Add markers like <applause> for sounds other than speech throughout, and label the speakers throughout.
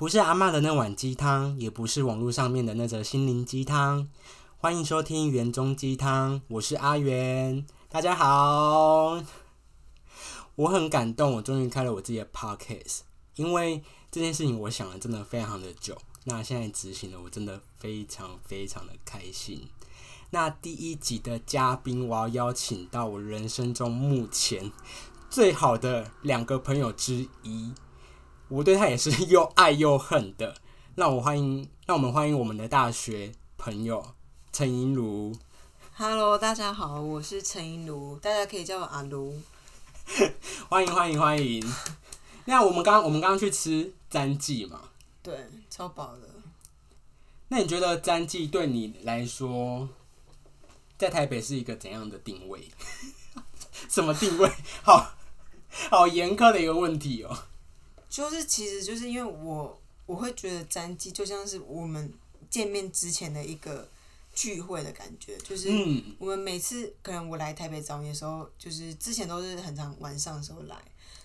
Speaker 1: 不是阿嬷的那碗鸡汤，也不是网络上面的那则心灵鸡汤。欢迎收听园中鸡汤，我是阿元，大家好。我很感动，我终于开了我自己的 podcast，因为这件事情我想了真的非常的久，那现在执行了，我真的非常非常的开心。那第一集的嘉宾，我要邀请到我人生中目前最好的两个朋友之一。我对他也是 <laughs> 又爱又恨的。让我欢迎，让我们欢迎我们的大学朋友陈银如。
Speaker 2: Hello，大家好，我是陈银如，大家可以叫我阿如。
Speaker 1: 欢迎欢迎欢迎。那我们刚我们刚刚去吃詹记嘛？
Speaker 2: 对，超饱的。
Speaker 1: 那你觉得詹记对你来说，在台北是一个怎样的定位？<laughs> 什么定位？好好严苛的一个问题哦、
Speaker 2: 就是其实就是因为我我会觉得詹记就像是我们见面之前的一个聚会的感觉，就是
Speaker 1: 嗯，
Speaker 2: 我们每次可能我来台北找你的时候，就是之前都是很常晚上的时候来，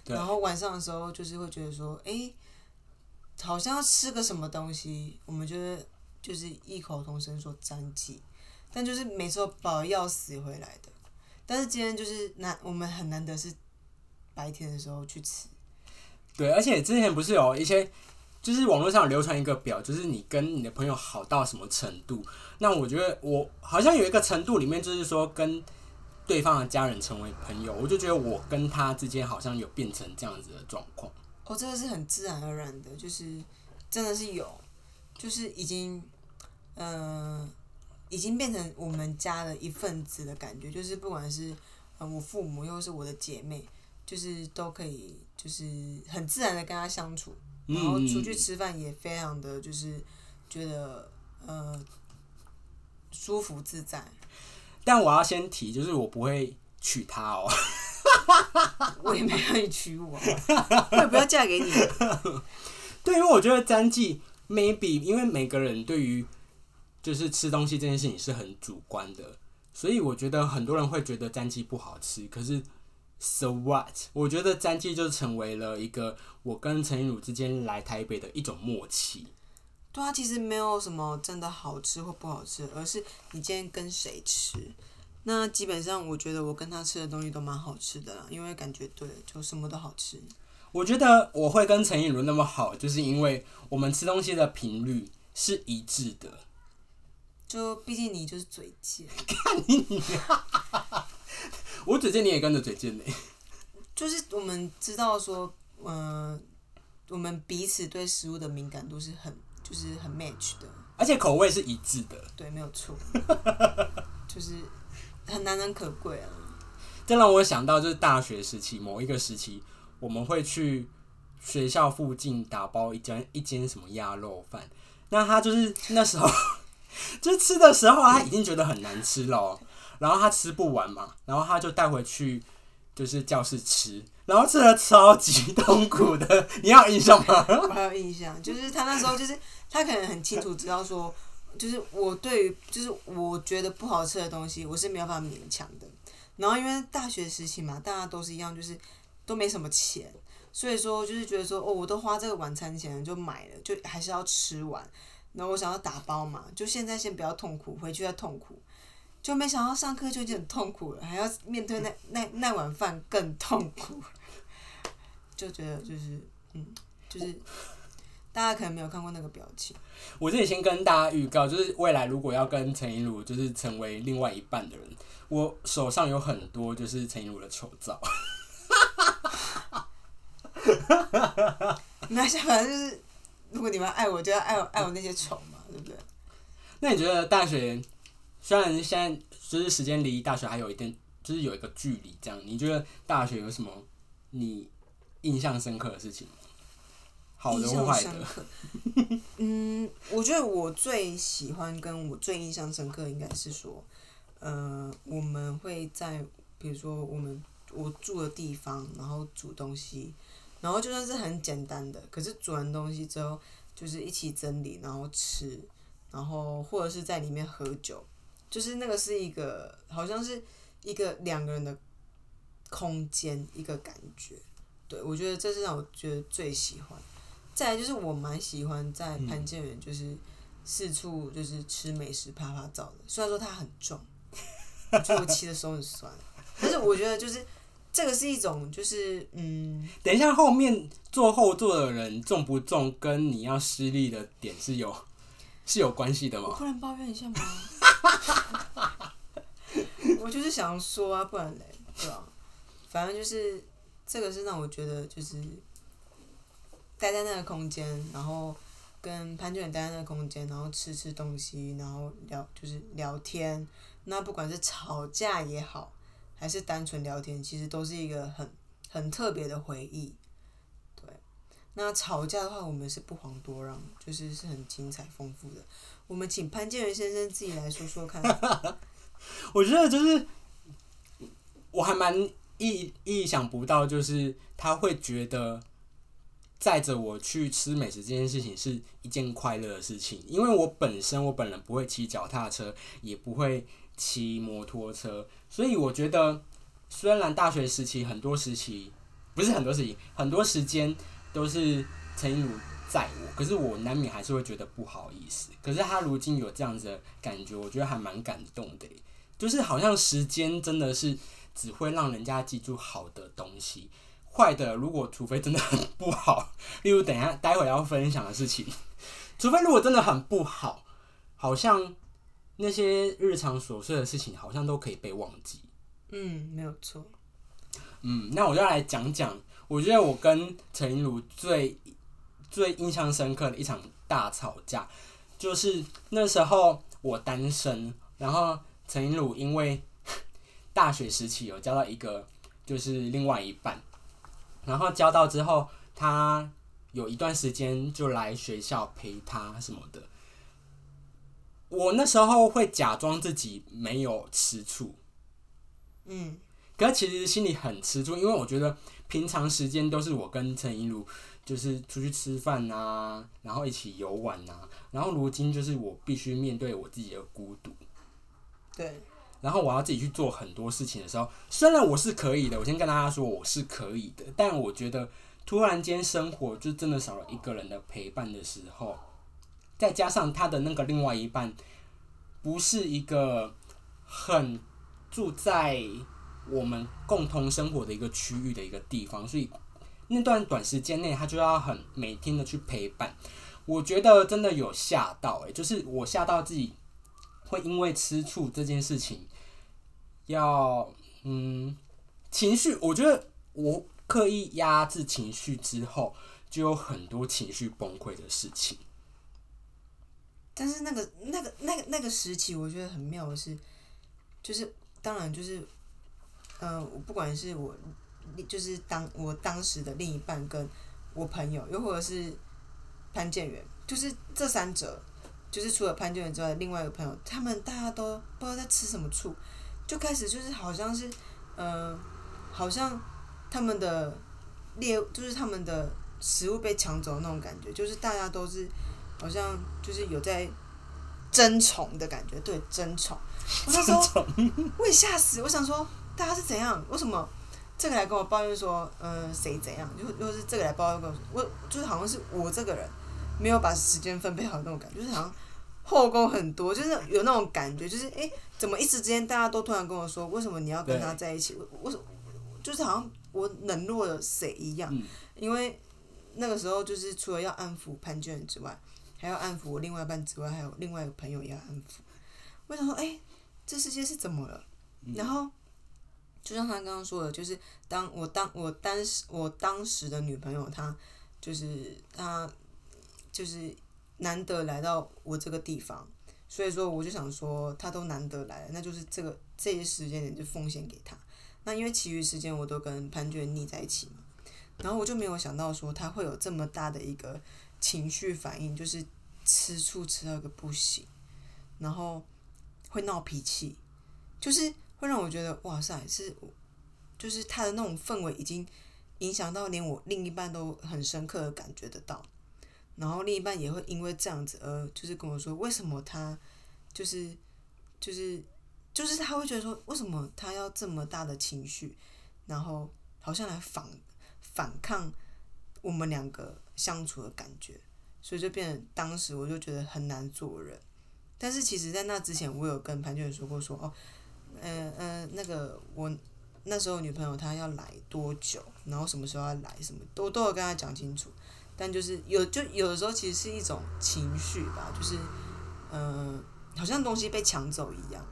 Speaker 2: 然后晚上的时候就是会觉得说，哎、好像要吃个什么东西，我们就是就是异口同声说詹记，但就是每次都饱得要死回来的。但是今天就是难，我们很难得是白天的时候去吃，
Speaker 1: 对，而且之前不是有一些，就是网络上流传一个表，就是你跟你的朋友好到什么程度。那我觉得我好像有一个程度里面，就是说跟对方的家人成为朋友，我就觉得我跟他之间好像有变成这样子的状况。
Speaker 2: 哦，这个是很自然而然的，就是真的是有，就是已经，呃，已经变成我们家的一份子的感觉，就是不管是呃我父母又是我的姐妹，就是都可以，就是很自然的跟他相处，然后出去吃饭也非常的就是觉得呃舒服自在。
Speaker 1: 但我要先提，就是我不会娶她哦。<laughs>
Speaker 2: 我也没让你娶我啊，我也不要嫁给你。<laughs>
Speaker 1: 对，因为我觉得詹记 maybe 因为每个人对于就是吃东西这件事情是很主观的，所以我觉得很多人会觉得詹记不好吃。可是 so what？我觉得詹记就成为了一个我跟陈玉茹之间来台北的一种默契。
Speaker 2: 对啊，其实没有什么真的好吃或不好吃，而是你今天跟谁吃。那基本上，我觉得我跟他吃的东西都蛮好吃的啦，因为感觉对，就什么都好吃。
Speaker 1: 我觉得我会跟陈颖茹那么好，就是因为我们吃东西的频率是一致的。
Speaker 2: 就毕竟你就是嘴贱，<laughs>
Speaker 1: 我嘴贱，你也跟着嘴贱呢。
Speaker 2: 就是我们知道说，嗯、我们彼此对食物的敏感度是很，就是很 match 的，
Speaker 1: 而且口味是一致的，
Speaker 2: 对，没有错，<laughs> 就是很难能可贵啊。
Speaker 1: 这让我想到就是大学时期某一个时期，我们会去学校附近打包一间一间什么鸭肉饭，那他就是那时候 <laughs> 就是吃的时候，他已经觉得很难吃了哦，然后他吃不完嘛，然后他就带回去就是教室吃，然后吃的超级痛苦的，<laughs> 你有印象吗？
Speaker 2: 我有印象，就是他那时候就是他可能很清楚知道说，就是我对于就是我觉得不好吃的东西，我是没有办法勉强的。然后因为大学时期嘛，大家都是一样，就是都没什么钱，所以说就是觉得说，哦，我都花这个晚餐钱就买了，就还是要吃完。然后我想要打包嘛，就现在先不要痛苦，回去再痛苦。就没想到上课就已经很痛苦了，还要面对那那那碗饭更痛苦，就觉得就是嗯，就是大家可能没有看过那个表情。
Speaker 1: 我这里先跟大家预告，就是未来如果要跟陈颖茹就是成为另外一半的人，我手上有很多就是陈颖茹的丑照。<laughs>
Speaker 2: 那想法就是，如果你们爱我，就要爱我爱我那些丑嘛，对不对？
Speaker 1: 那你觉得大学虽然现在就是时间离大学还有一点，就是有一个距离，这样你觉得大学有什么你印象深刻的事情吗？好的坏的？
Speaker 2: 嗯，我觉得我最喜欢跟我最印象深刻，应该是说，呃，我们会在比如说我们我住的地方，然后煮东西，然后就算是很简单的，可是煮完东西之后，就是一起整理，然后吃，然后或者是在里面喝酒，就是那个是一个好像是一个两个人的空间，一个感觉。对，我觉得这是让我觉得最喜欢。再来就是我蛮喜欢在潘建元就是四处就是吃美食拍拍照的，虽然说它很重，我觉得我骑的手很酸，但是我觉得就是这个是一种就是嗯，
Speaker 1: 等一下后面坐后座的人重不重，跟你要施力的点是有是有关系的吗？
Speaker 2: 我不能抱怨一下吗？<laughs> 我就是想说啊，不然嘞，对吧、反正就是这个是让我觉得就是待在那个空间，然后跟潘俊远待在那个空间，然后吃吃东西，然后聊就是聊天。那不管是吵架也好，还是单纯聊天，其实都是一个很很特别的回忆。对，那吵架的话，我们是不遑多让，就是是很精彩丰富的。我们请潘建元先生自己来说说看。<laughs>
Speaker 1: 我觉得就是我还蛮意意想不到，就是他会觉得载着我去吃美食这件事情是一件快乐的事情，因为我本身我本人不会骑脚踏车，也不会骑摩托车，所以我觉得虽然大学时期很多时期不是很多时期，很多时间都是陈一儒载我，可是我难免还是会觉得不好意思。可是他如今有这样子的感觉，我觉得还蛮感动的。就是好像时间真的是只会让人家记住好的东西，坏的如果除非真的很不好，<laughs> 例如等一下待会要分享的事情，除非如果真的很不好，好像那些日常琐碎的事情好像都可以被忘记。
Speaker 2: 嗯，没有错。
Speaker 1: 嗯，那我就来讲讲，我觉得我跟陈一如最最印象深刻的一场大吵架，就是那时候我单身，然后陈一儒因为 <laughs> 大学时期有交到一个就是另外一半，然后交到之后，他有一段时间就来学校陪他什么的。我那时候会假装自己没有吃醋，
Speaker 2: 嗯，
Speaker 1: 可是其实心里很吃醋，因为我觉得平常时间都是我跟陈一如就是出去吃饭啊，然后一起游玩啊，然后如今就是我必须面对我自己的孤独，
Speaker 2: 对，
Speaker 1: 然后我要自己去做很多事情的时候，虽然我是可以的，我先跟大家说我是可以的，但我觉得突然间生活就真的少了一个人的陪伴的时候，再加上他的那个另外一半不是一个很住在我们共同生活的一个区域的一个地方，所以那段短时间内他就要很每天的去陪伴。我觉得真的有吓到诶、就是我吓到自己会因为吃醋这件事情，要嗯情绪，我觉得我刻意压制情绪之后，就有很多情绪崩溃的事情。
Speaker 2: 但是那个那个那个那个时期，我觉得很妙的是，就是当然就是，呃，我不管是我，就是当我当时的另一半跟我朋友，又或者是潘建元，就是这三者，就是除了潘建元之外，另外一个朋友，他们大家都不知道在吃什么醋，就开始就是好像是，呃，好像他们的猎，就是他们的食物被抢走的那种感觉，就是大家都是。好像就是有在争宠的感觉，对争宠。我那时候我也吓死，我想说大家是怎样？为什么这个来跟我抱怨说，嗯、谁怎样？就又是这个来抱怨跟我说，我就是好像是我这个人没有把时间分配好那种感觉，就是好像后宫很多，就是有那种感觉，就是哎、诶怎么一时之间大家都突然跟我说，为什么你要跟他在一起？我我就是好像我冷落了谁一样，
Speaker 1: 嗯
Speaker 2: 因为那个时候就是除了要安抚潘娟之外。还要安抚我另外一半之外，还有另外一个朋友也要安抚。我想说，哎、这世界是怎么了？然后，就像他刚刚说的，就是当我当我当时我当时的女朋友，她就是她就是难得来到我这个地方，所以说我就想说，她都难得来了，那就是这个这些时间点就奉献给她。那因为其余时间我都跟潘娟腻在一起嘛，然后我就没有想到说她会有这么大的一个情绪反应，就是吃醋吃到个不行，然后会闹脾气，就是会让我觉得哇塞，是就是他的那种氛围已经影响到连我另一半都很深刻的感觉得到，然后另一半也会因为这样子而就是跟我说，为什么他就是就是就是他会觉得说，为什么他要这么大的情绪，然后好像来反反抗我们两个相处的感觉，所以就变成当时我就觉得很难做人。但是其实，在那之前，我有跟潘俊说过说，哦，呃呃，那个我那时候女朋友她要来多久，然后什么时候要来，什么都都有跟她讲清楚。但就是有就有的时候，其实是一种情绪吧，就是嗯、好像东西被抢走一样。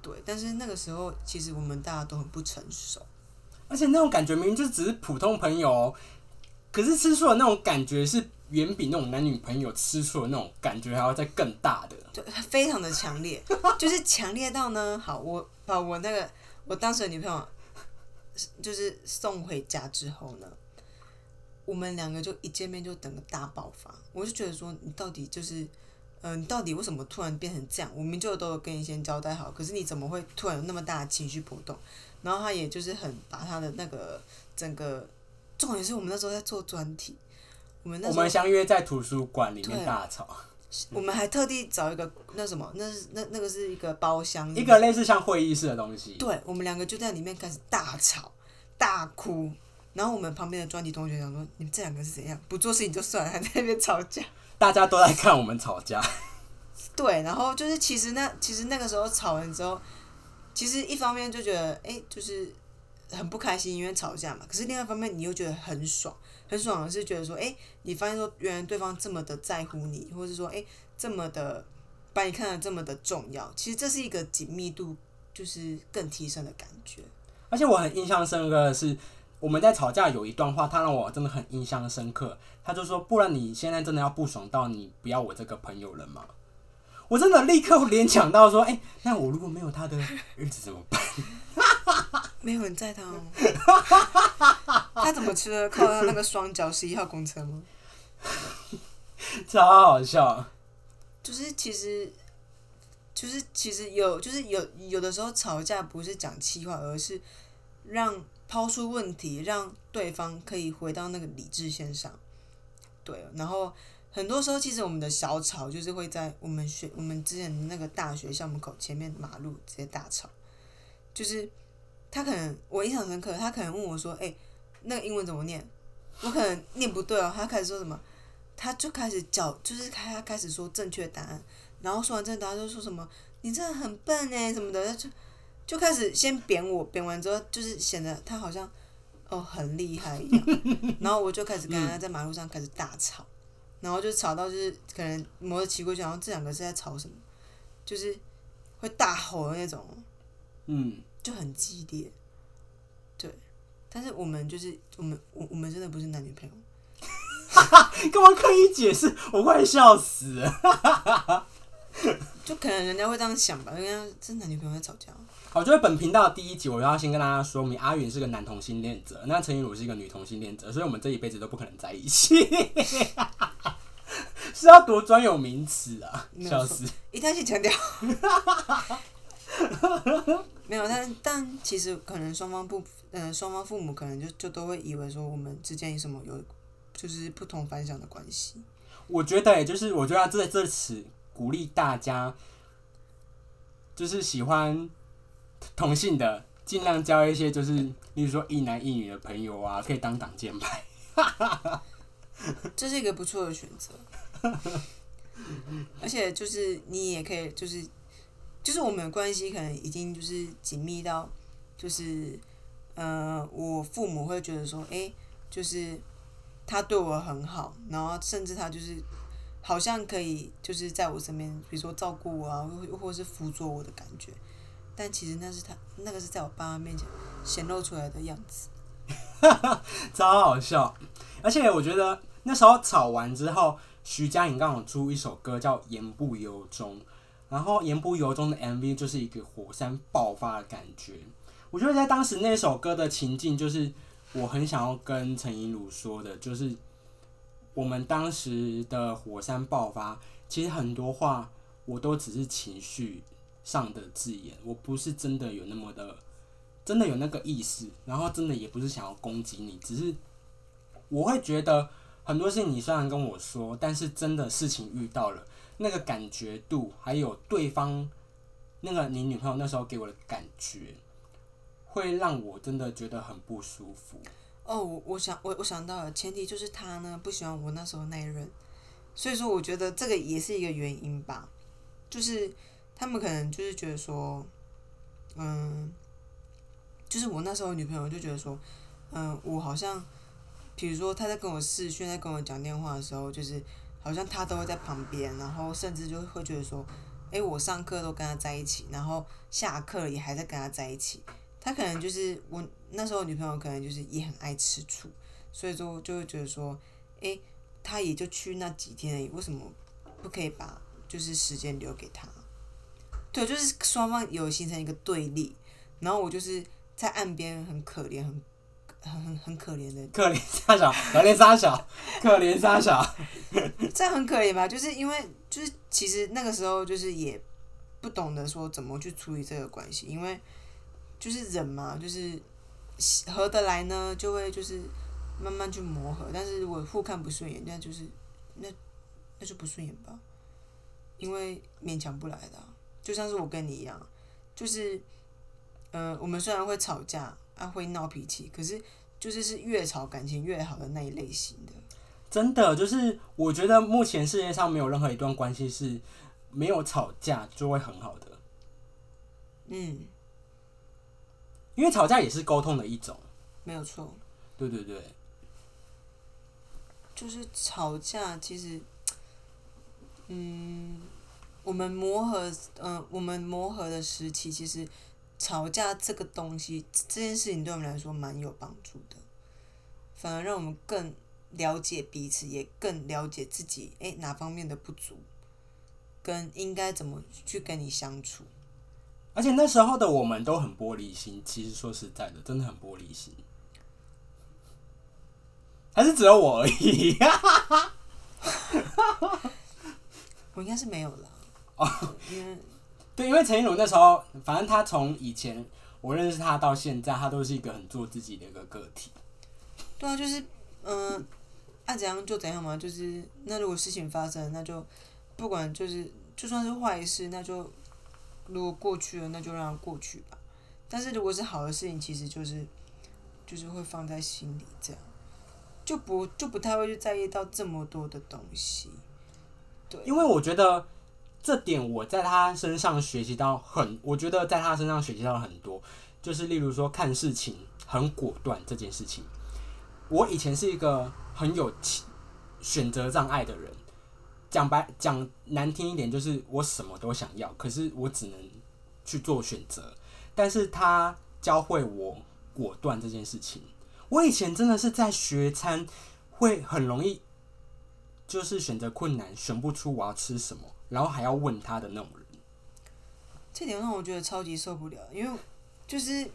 Speaker 2: 对，但是那个时候，其实我们大家都很不成熟。
Speaker 1: 而且那种感觉明明就只是普通朋友、可是吃醋的那种感觉是远比那种男女朋友吃醋的那种感觉还要再更大的。
Speaker 2: 对，非常的强烈，<laughs> 就是强烈到呢，好，我把我那个我当时的女朋友，就是送回家之后呢，我们两个就一见面就等个大爆发，我就觉得说，你到底就是，嗯、你到底为什么突然变成这样？我们就都跟你先交代好，可是你怎么会突然有那么大的情绪波动？然后他也就是很把他的那个整个，重点是我们那时候在做专题，我们
Speaker 1: 我们相约在图书馆里面大吵，
Speaker 2: 我们还特地找一个那什么，那是那那个是一个包厢，
Speaker 1: 一个类似像会议室的东西。
Speaker 2: 对，我们两个就在里面开始大吵大哭，然后我们旁边的专题同学想说，你们这两个是怎样？不做事情就算了，还在那边吵架。
Speaker 1: 大家都在看我们吵架。
Speaker 2: 对，然后就是其实那其实那个时候吵完之后，其实一方面就觉得哎、就是很不开心，因为吵架嘛。可是另外一方面，你又觉得很爽，很爽的是觉得说，哎、你发现说原来对方这么的在乎你，或者是说，哎、这么的把你看得这么的重要。其实这是一个紧密度就是更提升的感觉。
Speaker 1: 而且我很印象深刻的是，我们在吵架有一段话，他让我真的很印象深刻。他就说：“不然你现在真的要不爽到你不要我这个朋友了吗？”我真的立刻联想到说：“哎、那我如果没有他的日子怎么办 <laughs>
Speaker 2: 没有人在他哦，<laughs> 他怎么吃的？靠他那个双脚十一号公车吗？？” <laughs>
Speaker 1: 超好笑。
Speaker 2: 就是其实，就是其实有，就是有有的时候吵架不是讲气话，而是让抛出问题，让对方可以回到那个理智线上。对，然后很多时候其实我们的小吵就是会在我们学我们之前那个大学校门口前面马路直接大吵，就是他可能我印象深刻，他可能问我说：“哎、那个英文怎么念？”我可能念不对哦，他开始说什么？他就开始叫，就是开他开始说正确答案，然后说完正确答案就说什么你真的很笨哎什么的，就就开始先贬我，贬完之后就是显得他好像哦很厉害一样，然后我就开始跟他在马路上开始大吵，然后就吵到就是可能摩托骑过去，然后这两个是在吵什么，就是会大吼的那种，
Speaker 1: 嗯，
Speaker 2: 就很激烈，对，但是我们就是我们我我们真的不是男女朋友。<laughs>
Speaker 1: 干嘛刻意解释？我快笑死了。<laughs>
Speaker 2: 就可能人家会这样想吧，人家这男女朋友在吵架，
Speaker 1: 好，就是本频道的第一集，我要先跟大家说明，阿云是个男同性恋者，那陈怡鲁是一个女同性恋者，所以我们这一辈子都不可能在一起。<laughs> 是要多专有名词啊！笑死。
Speaker 2: 一定要去强调。没有，但但其实可能双方不，呃，双方父母可能就就都会以为说我们之间有什么有，就是不同凡响的关系。
Speaker 1: 我觉得，也就是我觉得在这此鼓励大家，就是喜欢同性的，尽量交一些就是，例如说一男一女的朋友啊，可以当挡箭牌。
Speaker 2: 这是一个不错的选择。而且就是你也可以，就是就是我们的关系可能已经就是紧密到，就是呃，我父母会觉得说，诶，就是他对我很好，然后甚至他就是好像可以就是在我身边，比如说照顾我啊，或或是辅佐我的感觉。但其实那是他那个是在我爸妈面前显露出来的样子。<laughs>
Speaker 1: 超好笑。而且我觉得那时候吵完之后，徐佳莹刚好出一首歌叫《言不由衷》，然后《言不由衷》的 MV 就是一个火山爆发的感觉。我觉得在当时那首歌的情境，就是我很想要跟陈怡鲁说的，就是我们当时的火山爆发，其实很多话我都只是情绪上的字眼，我不是真的有那么的。真的有那个意思，然后真的也不是想要攻击你，只是我会觉得很多事情你虽然跟我说，但是真的事情遇到了，那个感觉度，还有对方那个你女朋友那时候给我的感觉，会让我真的觉得很不舒服。
Speaker 2: 哦，我我想我我想到了，前提就是他呢不喜欢我那时候那一任，所以说我觉得这个也是一个原因吧，就是他们可能就是觉得说，嗯，就是我那时候女朋友就觉得说，嗯，我好像，比如说他在跟我视讯，在跟我讲电话的时候，就是好像他都会在旁边，然后甚至就会觉得说，诶，我上课都跟他在一起，然后下课也还在跟他在一起，他可能就是我那时候女朋友可能就是也很爱吃醋，所以说就会觉得说，诶，他也就去那几天而已，为什么不可以把就是时间留给他？对，就是双方有形成一个对立，然后我就是在岸边很可怜，很很很很可怜的，
Speaker 1: 可怜沙小，可怜沙小，可怜沙小。<laughs>
Speaker 2: 这样很可怜吧？就是因为就是其实那个时候就是也不懂得说怎么去处理这个关系，因为就是人嘛，就是合得来呢，就会就是慢慢去磨合，但是如果互看不顺眼，那就是那那就不顺眼吧，因为勉强不来的啊、就像是我跟你一样，就是呃，我们虽然会吵架啊，会闹脾气，可是就是是越吵感情越好的那一类型的。
Speaker 1: 真的，就是我觉得目前世界上没有任何一段关系是没有吵架就会很好的，
Speaker 2: 嗯，
Speaker 1: 因为吵架也是沟通的一种。
Speaker 2: 没有错。
Speaker 1: 对对对，
Speaker 2: 就是吵架，其实，嗯，我们磨合，嗯、我们磨合的时期，其实吵架这个东西，这件事情对我们来说蛮有帮助的，反而让我们更了解彼此，也更了解自己，诶、哪方面的不足，跟应该怎么去跟你相处。
Speaker 1: 而且那时候的我们都很玻璃心，其实说实在的，真的很玻璃心。还是只有我而已。<laughs>
Speaker 2: 我应该是没有了，因为
Speaker 1: 对，因为陈一龙那时候，反正他从以前我认识他到现在，他都是一个很做自己的一个个体。
Speaker 2: 对啊，就是嗯，爱、怎样就怎样嘛，就是那如果事情发生，那就不管就是就算是坏事，那就如果过去了，那就让它过去吧。但是如果是好的事情，其实就是就是会放在心里，这样就不就不太会去在意到这么多的东西。对，
Speaker 1: 因为我觉得这点我在他身上学习到很，我觉得在他身上学习到很多，就是例如说看事情很果断这件事情。我以前是一个很有选择障碍的人，讲白讲难听一点，就是我什么都想要，可是我只能去做选择。但是他教会我果断这件事情。我以前真的是在学餐会很容易就是选择困难，选不出我要吃什么，然后还要问他的那种人。
Speaker 2: 这点让我觉得超级受不了，因为就是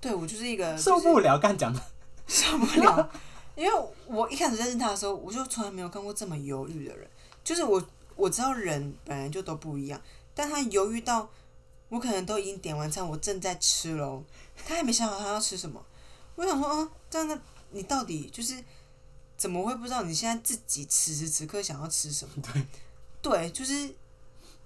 Speaker 2: 对我就是一个、就是、
Speaker 1: 受不了，干讲的。
Speaker 2: 受不了，因为我一开始认识他的时候，我就从来没有看过这么犹豫的人。就是我我知道人本来就都不一样，但他犹豫到我可能都已经点完餐，我正在吃喽，他还没想好他要吃什么。我想说，嗯，这样的你到底就是怎么会不知道你现在自己此时此刻想要吃什么？<laughs>
Speaker 1: 对，
Speaker 2: 对，就是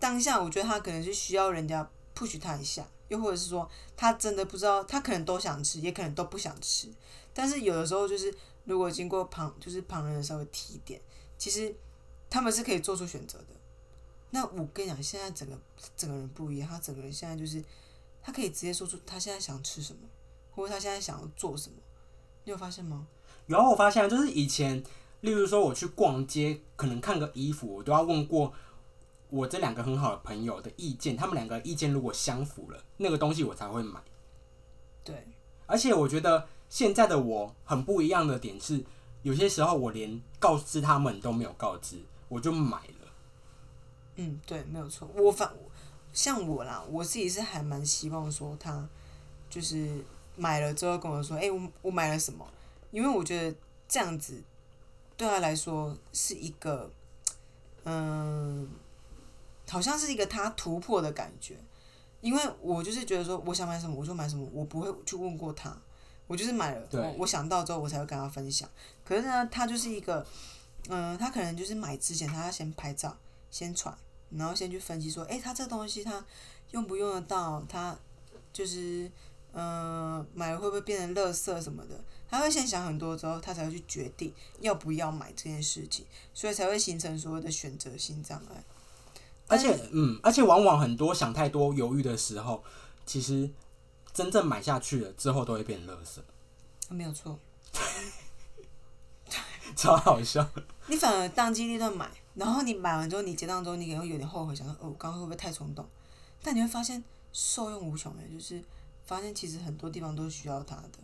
Speaker 2: 当下，我觉得他可能是需要人家 push 他一下，又或者是说他真的不知道，他可能都想吃，也可能都不想吃。但是有的时候就是，如果经过旁就是旁人的稍微提点，其实他们是可以做出选择的。那我跟你讲，现在整个整个人不一样，他整个人现在就是，他可以直接说出他现在想吃什么，或者他现在想要做什么。你有发现吗？
Speaker 1: 然后我发现，就是以前，例如说我去逛街，可能看个衣服，我都要问过我这两个很好的朋友的意见，他们两个意见如果相符了，那个东西我才会买。
Speaker 2: 对，
Speaker 1: 而且我觉得现在的我很不一样的点是，有些时候我连告知他们都没有告知，我就买了。
Speaker 2: 嗯，对，没有错。我反像我啦，我自己是还蛮希望说他就是买了之后跟我说，哎、我我买了什么？因为我觉得这样子对他来说是一个，嗯，好像是一个他突破的感觉。因为我就是觉得说，我想买什么我就买什么，我不会去问过他，我就是买了，我我想到之后我才会跟他分享。可是呢，他就是一个，嗯，他可能就是买之前他要先拍照，先传，然后先去分析说，诶，他这东西他用不用得到？他就是嗯、买了会不会变成垃圾什么的，他会先想很多之后，他才会去决定要不要买这件事情，所以才会形成所谓的选择性障碍。
Speaker 1: 而且，嗯，而且往往很多想太多、犹豫的时候，其实真正买下去了之后，都会变垃圾，
Speaker 2: 没有错，<laughs> <laughs>
Speaker 1: 超好笑。
Speaker 2: 你反而当机立断买，然后你买完之后，你结账之后，你可能会有点后悔，想说哦，我刚刚会不会太冲动？但你会发现受用无穷哎，就是发现其实很多地方都需要它的。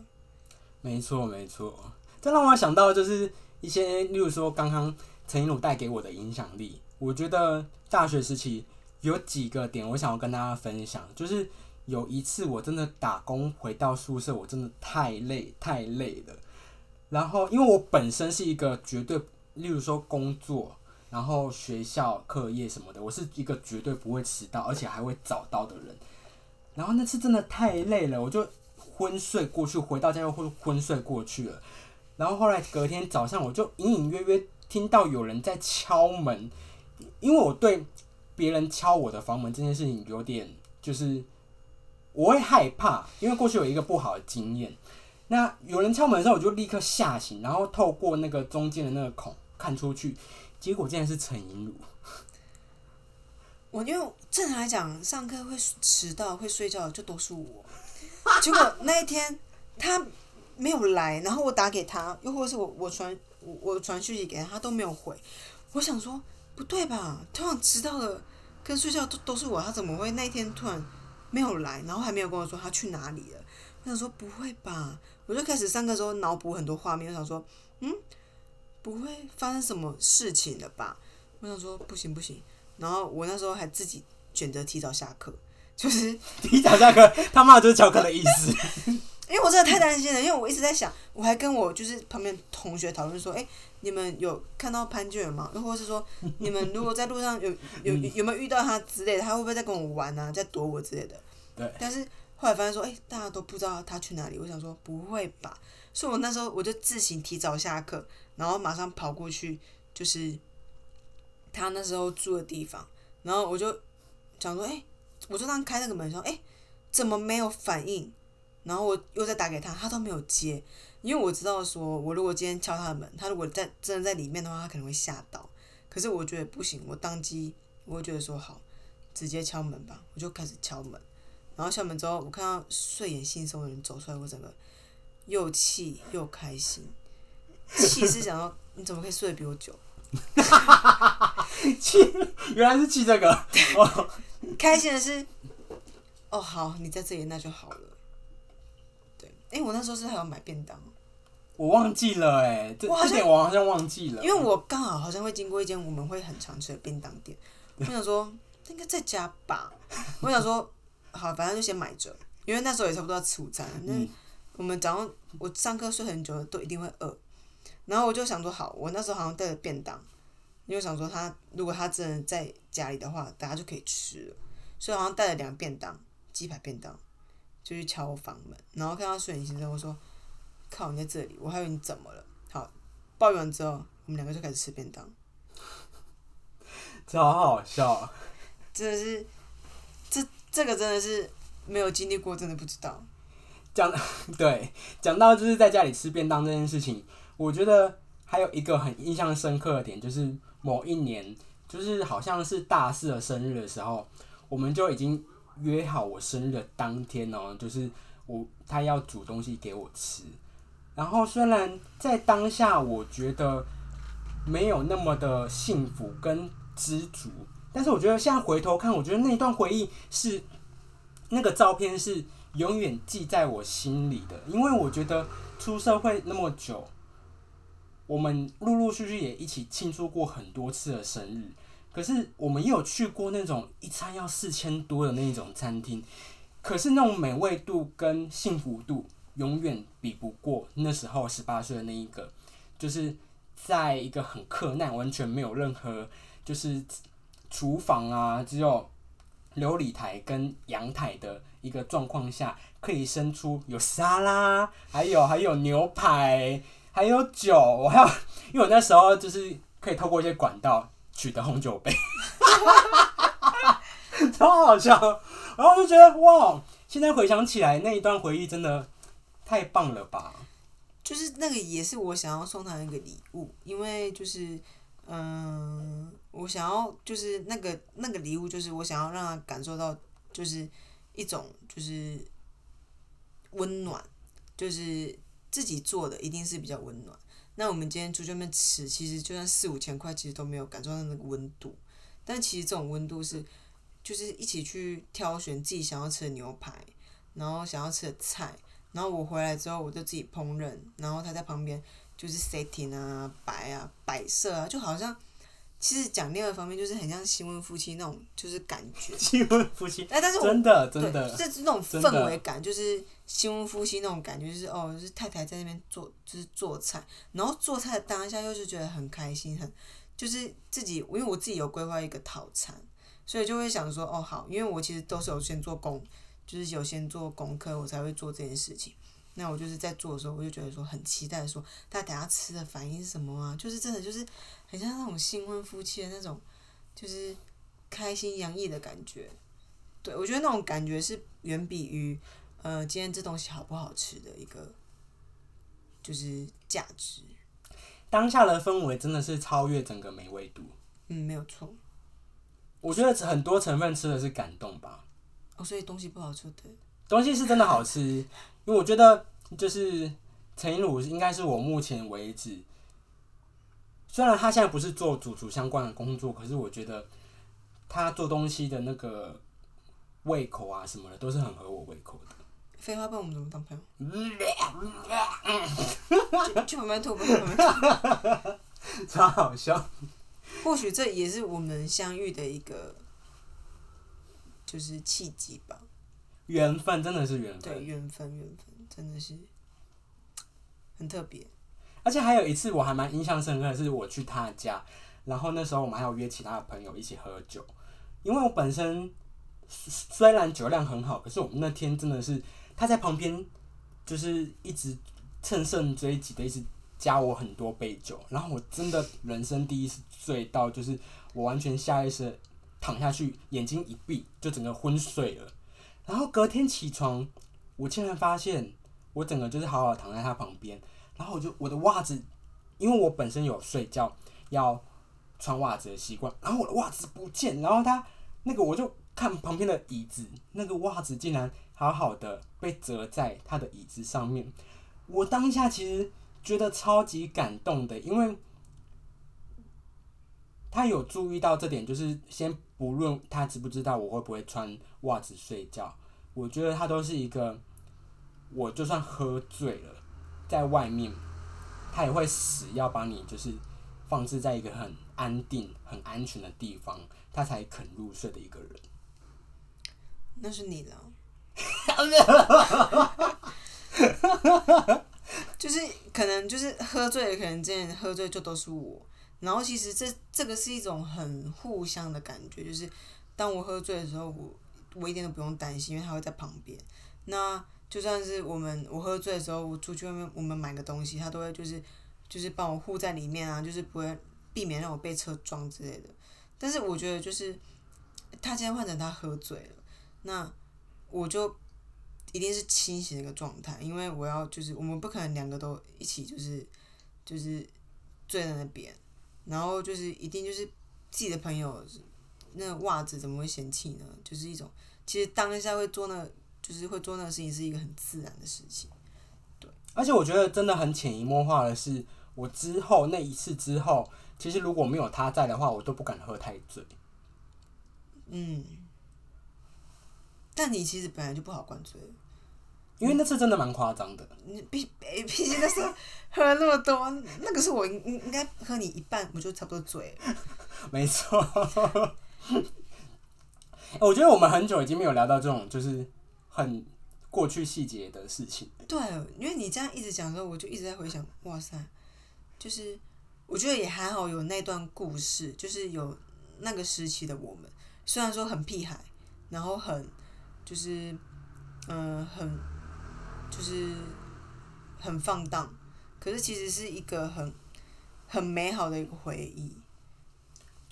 Speaker 1: 没错，没错。这让我想到就是一些，例如说刚刚陈一鲁带给我的影响力。我觉得大学时期有几个点，我想要跟大家分享。就是有一次我真的打工回到宿舍，我真的太累太累了。然后因为我本身是一个绝对，例如说工作，然后学校课业什么的，我是一个绝对不会迟到，而且还会早到的人。然后那次真的太累了，我就昏睡过去，回到家又昏昏睡过去了。然后后来隔天早上，我就隐隐约约听到有人在敲门，因为我对别人敲我的房门这件事情有点就是我会害怕，因为过去有一个不好的经验。那有人敲门的时候，我就立刻吓醒，然后透过那个中间的那个孔看出去，结果竟然是陈银儒。
Speaker 2: 我因为正常来讲，上课会迟到、会睡觉的就都是我。<laughs> 结果那一天他没有来，然后我打给他，又或者是我我传我我传讯息给他，他都没有回。我想说不对吧？突然迟到的跟睡觉都都是我，他怎么会那一天突然没有来，然后还没有跟我说他去哪里了？我想说不会吧？我就开始上课时候脑补很多画面，我想说嗯，不会发生什么事情了吧？我想说不行不行。然后我那时候还自己选择提早下课，就是 <laughs>
Speaker 1: 提早下课，他妈的就是翘课的意思。<laughs>
Speaker 2: 因为我真的太担心了，因为我一直在想，我还跟我就是旁边同学讨论说，哎、你们有看到潘俊仁吗？又或者是说，你们如果在路上有有有 <laughs> 有没有遇到他之类的，他会不会在跟我玩啊，在躲我之类的？
Speaker 1: 对。
Speaker 2: 但是后来发现说，哎、大家都不知道他去哪里，我想说不会吧，所以我那时候我就自行提早下课，然后马上跑过去，就是他那时候住的地方，然后我就想说，哎、我就当开那个门说，哎、怎么没有反应？然后我又再打给他，他都没有接，因为我知道说，我如果今天敲他的门，他如果在真的在里面的话，他可能会吓到。可是我觉得不行，我当机，我觉得说好，直接敲门吧，我就开始敲门。然后校门之后，我看到睡眼惺忪的人走出来，我整个又气又开心。气是想说你怎么可以睡得比我久？<laughs>
Speaker 1: 气，原来是气这个。<laughs> 哦，
Speaker 2: 开心的是，哦好，你在这里那就好了。对，哎、我那时候是还要买便当。
Speaker 1: 我忘记了哎、这
Speaker 2: 我好像
Speaker 1: 这点我好像忘记了。
Speaker 2: 因为我刚好好像会经过一间我们会很常吃的便当店，我想说应该在家吧。我想说好，反正就先买着，因为那时候也差不多要吃午餐了。那
Speaker 1: 嗯
Speaker 2: 我们早上我上课睡很久，都一定会饿。然后我就想说好，我那时候好像带了便当，因为想说他如果他真的在家里的话，大家就可以吃了，所以好像带了两个便当，鸡排便当，就去敲我房门，然后看到睡眼先生，我说靠，你在这里，我还以为你怎么了。好，抱怨完之后，我们两个就开始吃便当，<laughs>
Speaker 1: 超好笑。
Speaker 2: 真的是，这个真的是没有经历过，真的不知道。
Speaker 1: 讲 <laughs> 对，讲到就是在家里吃便当这件事情，我觉得还有一个很印象深刻的点，就是某一年，就是好像是大四的生日的时候，我们就已经约好我生日的当天哦、就是我他要煮东西给我吃，然后虽然在当下我觉得没有那么的幸福跟知足，但是我觉得现在回头看，我觉得那一段回忆是那个照片是永远记在我心里的，因为我觉得出社会那么久，我们陆陆续续也一起庆祝过很多次的生日，可是我们也有去过那种一餐要四千多的那一种餐厅，可是那种美味度跟幸福度永远比不过那时候十八岁的那一个，就是在一个很困难、完全没有任何就是厨房啊，只有琉璃台跟阳台的一个状况下，可以生出有沙拉，还有还有牛排，还有酒，我还有，因为我那时候就是可以透过一些管道取得红酒杯，超好笑。然后我就觉得哇，现在回想起来，那一段回忆真的太棒了吧！
Speaker 2: 就是那个也是我想要送他的一个礼物，因为就是嗯，我想要就是那个那个礼物，就是我想要让他感受到就是一种就是温暖，就是自己做的一定是比较温暖。那我们今天出去外面吃，其实就算四五千块，其实都没有感受到那个温度。但其实这种温度是，就是一起去挑选自己想要吃的牛排，然后想要吃的菜，然后我回来之后我就自己烹饪，然后他在旁边就是 setting 啊、摆啊、摆设啊，就好像其实讲另外一方面就是很像新婚夫妻那种就是感觉。<laughs>
Speaker 1: 新婚夫妻，
Speaker 2: 哎，但是我
Speaker 1: 真的真
Speaker 2: 对，
Speaker 1: 的，
Speaker 2: 这是那种氛围感，就是新婚夫妻那种感觉，就是哦，就是太太在那边做，就是做菜，然后做菜的当下又是觉得很开心，很就是自己，因为我自己有规划一个套餐，所以就会想说，哦好，因为我其实都是有先做功，就是有先做功课，我才会做这件事情。那我就是在做的时候，我就觉得说很期待说，大家等下吃的反应是什么啊？就是真的就是很像那种新婚夫妻的那种，就是开心洋溢的感觉。对，我觉得那种感觉是远比于呃今天这东西好不好吃的一个就是价值。
Speaker 1: 当下的氛围真的是超越整个美味度。
Speaker 2: 嗯，没有错。
Speaker 1: 我觉得很多成分吃的是感动吧，
Speaker 2: 哦，所以东西不好吃的，
Speaker 1: 东西是真的好吃，因为我觉得就是陈英儒应该是我目前为止，虽然他现在不是做主厨相关的工作，可是我觉得他做东西的那个胃口啊什么的都是很合我胃口的。
Speaker 2: 废话，不然我们怎么当朋友？<laughs> 去去旁边吐，去旁边吐。
Speaker 1: 超好笑。
Speaker 2: 或许这也是我们相遇的一个就是契机吧。
Speaker 1: 缘分真的是缘分
Speaker 2: 对，
Speaker 1: 分，
Speaker 2: 缘分，缘分真的是很特别。
Speaker 1: 而且还有一次我还蛮印象深刻的是我去他家，然后那时候我们还有约其他的朋友一起喝酒，因为我本身虽然酒量很好，可是我们那天真的是他在旁边就是一直乘胜追击的一直加我很多杯酒，然后我真的人生第一次醉到，就是我完全下意识躺下去，眼睛一闭就整个昏睡了。然后隔天起床，我竟然发现我整个就是好好躺在他旁边，然后我就我的袜子，因为我本身有睡觉要穿袜子的习惯，然后我的袜子不见，然后他那个我就看旁边的椅子，那个袜子竟然好好的被折在他的椅子上面，我当下其实觉得超级感动的，因为他有注意到这点，就是先不论他知不知道我会不会穿袜子睡觉，我觉得他都是一个，我就算喝醉了，在外面，他也会死要把你就是放置在一个很安定、很安全的地方，他才肯入睡的一个人。
Speaker 2: 那是你了。<laughs> 就是可能就是喝醉了，可能之前喝醉就都是我。然后其实这这个是一种很互相的感觉，就是当我喝醉的时候，我我一点都不用担心，因为他会在旁边。那就算是我们我喝醉的时候，我出去外面我们买个东西，他都会就是就是帮我护在里面啊，就是不会避免让我被车撞之类的。但是我觉得就是他今天换成他喝醉了，那我就一定是清醒的一个状态，因为我要就是我们不可能两个都一起就是就是醉在那边，然后就是一定就是自己的朋友那袜子怎么会嫌弃呢？就是一种其实当下会做那就是会做那个事情是一个很自然的事情。
Speaker 1: 对而且我觉得真的很潜移默化的是，我之后那一次之后，其实如果没有他在的话，我都不敢喝太醉。
Speaker 2: 嗯，但你其实本来就不好灌醉，
Speaker 1: 因为那次真的蛮夸张的，
Speaker 2: 你毕诶毕竟那时候 <laughs> 喝那么多，那个是我应应应该喝你一半，我就差不多醉了。<laughs>
Speaker 1: 没错。<laughs> 我觉得我们很久已经没有聊到这种就是很过去细节的事情。
Speaker 2: 对，因为你这样一直讲的时候，我就一直在回想，哇塞，就是我觉得也还好有那段故事，就是有那个时期的我们，虽然说很屁孩，然后很就是嗯、很就是很放荡，可是其实是一个很很美好的一个回忆。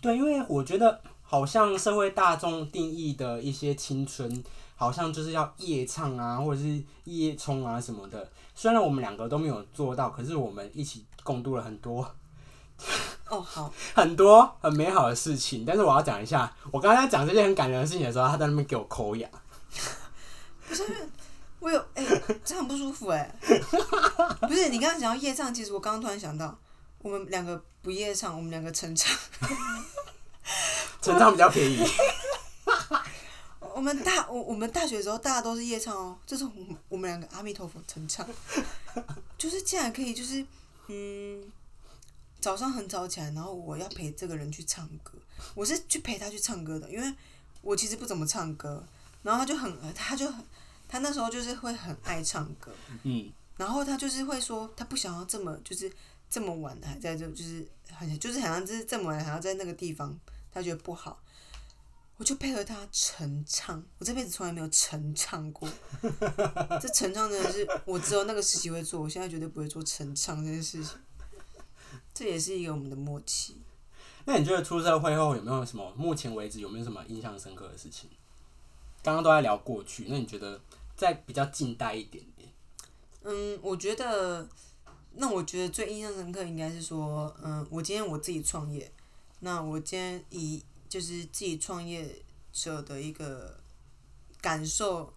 Speaker 1: 对，因为我觉得好像社会大众定义的一些青春，好像就是要夜唱啊，或者是夜冲啊什么的。虽然我们两个都没有做到，可是我们一起共度了很多 <laughs>
Speaker 2: 哦，好，
Speaker 1: 很多很美好的事情。但是我要讲一下，我刚才讲这件很感人的事情的时候，他在那边给我抠牙。<laughs>
Speaker 2: 我有哎、这很不舒服哎、不是你刚刚讲到夜唱，其实我刚刚突然想到，我们两个不夜唱，我们两个晨唱。<laughs>
Speaker 1: 成长比较便宜。
Speaker 2: 我们大我我们大学的时候，大家都是夜唱哦。这是我们我们两个阿弥陀佛晨唱，<laughs> 就是竟然可以就是嗯，早上很早起来，然后我要陪这个人去唱歌，我是去陪他去唱歌的，因为我其实不怎么唱歌，然后他就很他就很他那时候就是会很爱唱歌，
Speaker 1: 嗯，
Speaker 2: 然后他就是会说他不想要这么就是这么晚还在这，就是很就是好像就是这么晚还要在那个地方，他觉得不好。我就配合他晨唱，我这辈子从来没有晨唱过。<laughs> 这晨唱真的是我只有那个时期会做，我现在绝对不会做晨唱这件事情。这也是一个我们的默契。
Speaker 1: 那你觉得出社会后有没有什么？目前为止有没有什么印象深刻的事情？刚刚都在聊过去，那你觉得在比较近代一点点？
Speaker 2: 嗯，我觉得，那我觉得最印象深刻应该是说，嗯，我今天我自己创业，那我今天以就是自己创业者的一个感受，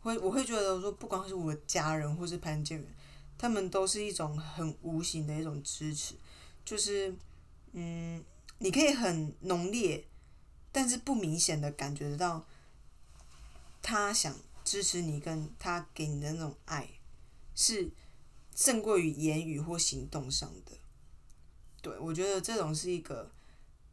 Speaker 2: 会我会觉得说，不管是我家人或是潘建元，他们都是一种很无形的一种支持，就是嗯，你可以很浓烈，但是不明显的感觉得到，他想支持你，跟他给你的那种爱。是胜过于言语或行动上的。对，我觉得这种是一个，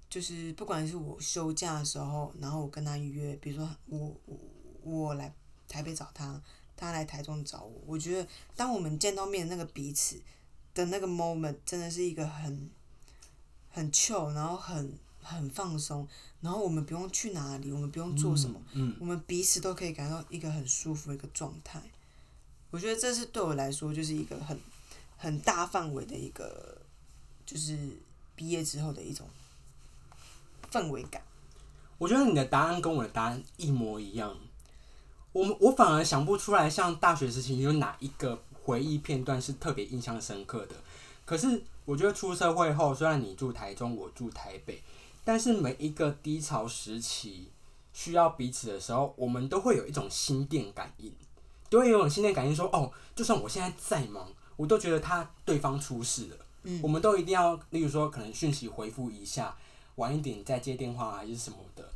Speaker 2: 就是不管是我休假的时候，然后我跟他约，比如说我我我来台北找他，他来台中找我，我觉得当我们见到面那个彼此的那个 moment，真的是一个很很 chill，然后很很放松，然后我们不用去哪里，我们不用做什么，
Speaker 1: 嗯，
Speaker 2: 我们彼此都可以感到一个很舒服的一个状态。我觉得这是对我来说就是一个很很大范围的一个，就是毕业之后的一种氛围感。
Speaker 1: 我觉得你的答案跟我的答案一模一样。我们我反而想不出来，像大学时期有哪一个回忆片段是特别印象深刻的。可是我觉得出社会后，虽然你住台中，我住台北，但是每一个低潮时期需要彼此的时候，我们都会有一种心电感应，都会有一种心电感应说，哦，就算我现在再忙，我都觉得他对方出事了。
Speaker 2: 嗯
Speaker 1: 我们都一定要，例如说可能讯息回复一下，晚一点再接电话还是什么的，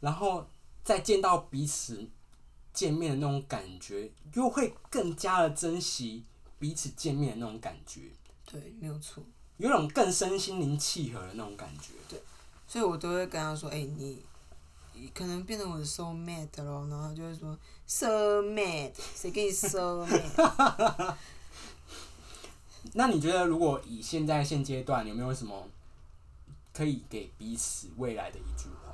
Speaker 1: 然后再见到彼此见面的那种感觉，又会更加的珍惜彼此见面的那种感觉，
Speaker 2: 对，没有错。
Speaker 1: 有种更身心灵契合的那种感觉。
Speaker 2: 对所以我都会跟他说：“哎、你你可能变成我的 soul mate 咯。”然后就会说：“soul mate，谁跟你 soul mate？” <laughs>
Speaker 1: 那你觉得，如果以现在现阶段，有没有什么可以给彼此未来的一句话？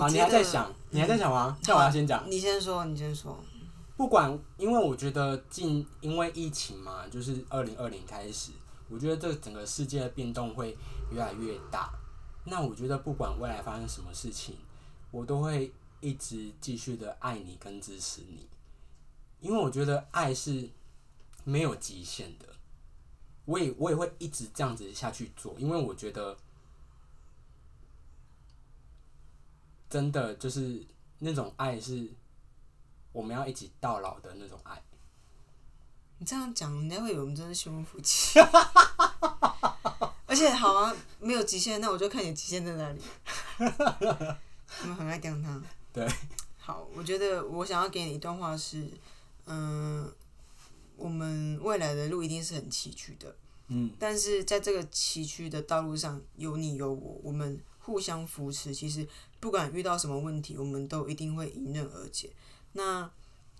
Speaker 1: 好，你还在想，你还在想吗？那我要先讲。
Speaker 2: 你先说，你先说。
Speaker 1: 不管，因为我觉得近因为疫情嘛，就是二零二零开始，我觉得这整个世界的变动会越来越大。那我觉得不管未来发生什么事情，我都会一直继续的爱你跟支持你，因为我觉得爱是没有极限的。我也我也会一直这样子下去做，因为我觉得真的就是那种爱是我们要一起到老的那种爱。
Speaker 2: 你这样讲，人家会以为我们真的是凶夫妻。<laughs> 而且好啊，没有极限，那我就看你极限在哪里。<laughs> 我们很爱讲他。<laughs>
Speaker 1: 对。
Speaker 2: 好，我觉得我想要给你一段话是，嗯，我们未来的路一定是很崎岖的，但是在这个崎岖的道路上，有你有我，我们互相扶持。其实不管遇到什么问题，我们都一定会迎刃而解。那，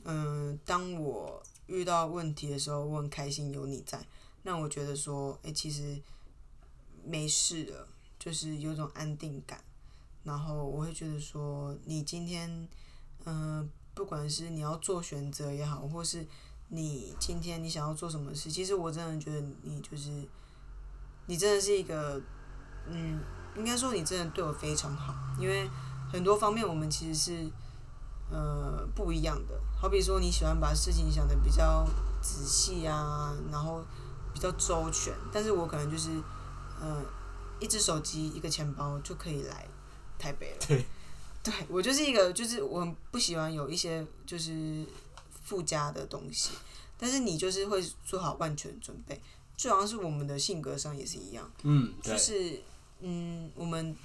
Speaker 2: 嗯，当我遇到问题的时候，我很开心有你在，让我觉得说，哎、其实没事了，就是有种安定感。然后我会觉得说，你今天，嗯、不管是你要做选择也好，或是你今天你想要做什么事，其实我真的觉得你就是，你真的是一个，嗯，应该说你真的对我非常好，因为很多方面我们其实是呃不一样的。好比说你喜欢把事情想的比较仔细啊，然后比较周全，但是我可能就是呃一只手机一个钱包就可以来台北了。
Speaker 1: 对，
Speaker 2: 对我就是一个就是我很不喜欢有一些就是附加的东西，但是你就是会做好万全准备。就好像是我们的性格上也是一样，
Speaker 1: 嗯，
Speaker 2: 就是嗯，我们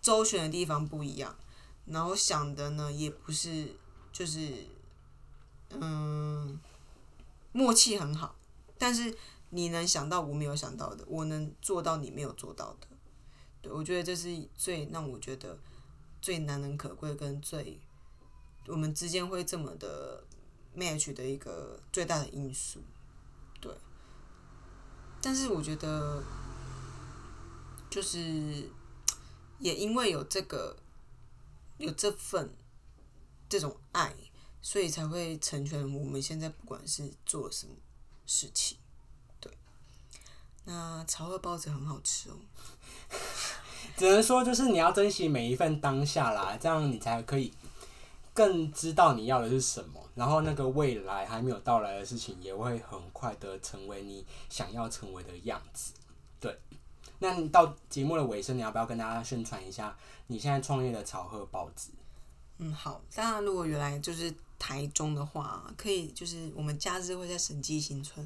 Speaker 2: 周旋的地方不一样，然后想的呢也不是就是嗯默契很好，但是你能想到我没有想到的，我能做到你没有做到的，对我觉得这是最让我觉得最难能可贵跟最我们之间会这么的 match 的一个最大的因素，对。但是我觉得，就是也因为有这个有这份这种爱，所以才会成全我们现在不管是做什么事情。对，那炒荷包子很好吃哦。<laughs>
Speaker 1: 只能说就是你要珍惜每一份当下啦，这样你才可以更知道你要的是什么。然后那个未来还没有到来的事情，也会很快的成为你想要成为的样子。对，那你到节目的尾声，你要不要跟大家宣传一下你现在创业的炒荷包子？
Speaker 2: 嗯，好。当然，如果原来就是台中的话，可以就是我们假日会在审计新村，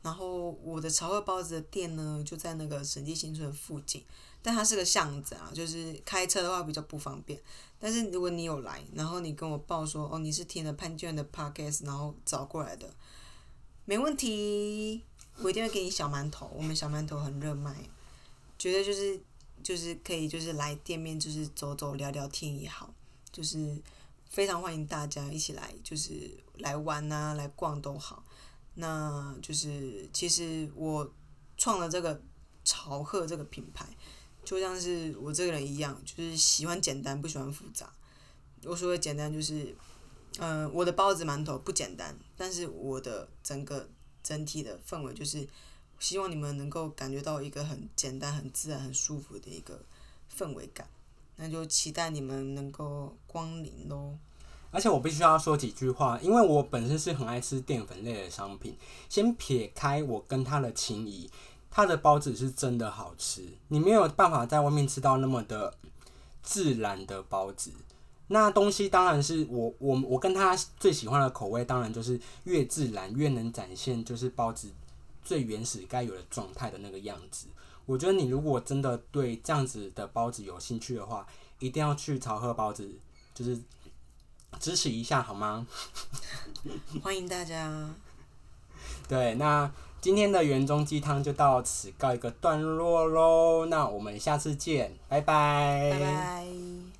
Speaker 2: 然后我的潮荷包子的店呢就在那个审计新村附近。但它是个巷子啊，就是开车的话比较不方便。但是如果你有来，然后你跟我报说哦，你是听了潘娟的 podcast，然后找过来的，没问题，我一定会给你小馒头。我们小馒头很热卖，觉得就是就是可以就是来店面就是走走聊聊天也好，就是非常欢迎大家一起来，就是来玩呐，来逛都好。那就是其实我创了这个潮鹤这个品牌。就像是我这个人一样，就是喜欢简单，不喜欢复杂。我说的简单，就是，嗯，我的包子馒头不简单，但是我的整个整体的氛围就是，希望你们能够感觉到一个很简单、很自然、很舒服的一个氛围感。那就期待你们能够光临喽。
Speaker 1: 而且我必须要说几句话，因为我本身是很爱吃淀粉类的商品。先撇开我跟他的情谊。它的包子是真的好吃，你没有办法在外面吃到那么的自然的包子。那东西当然是我我我跟他最喜欢的口味，当然就是越自然越能展现就是包子最原始该有的状态的那个样子。我觉得你如果真的对这样子的包子有兴趣的话，一定要去潮贺包子，就是支持一下好吗？
Speaker 2: 欢迎大家。
Speaker 1: 对，那。今天的园中鸡汤就到此告一个段落喽，那我们下次见，拜拜。
Speaker 2: 拜拜。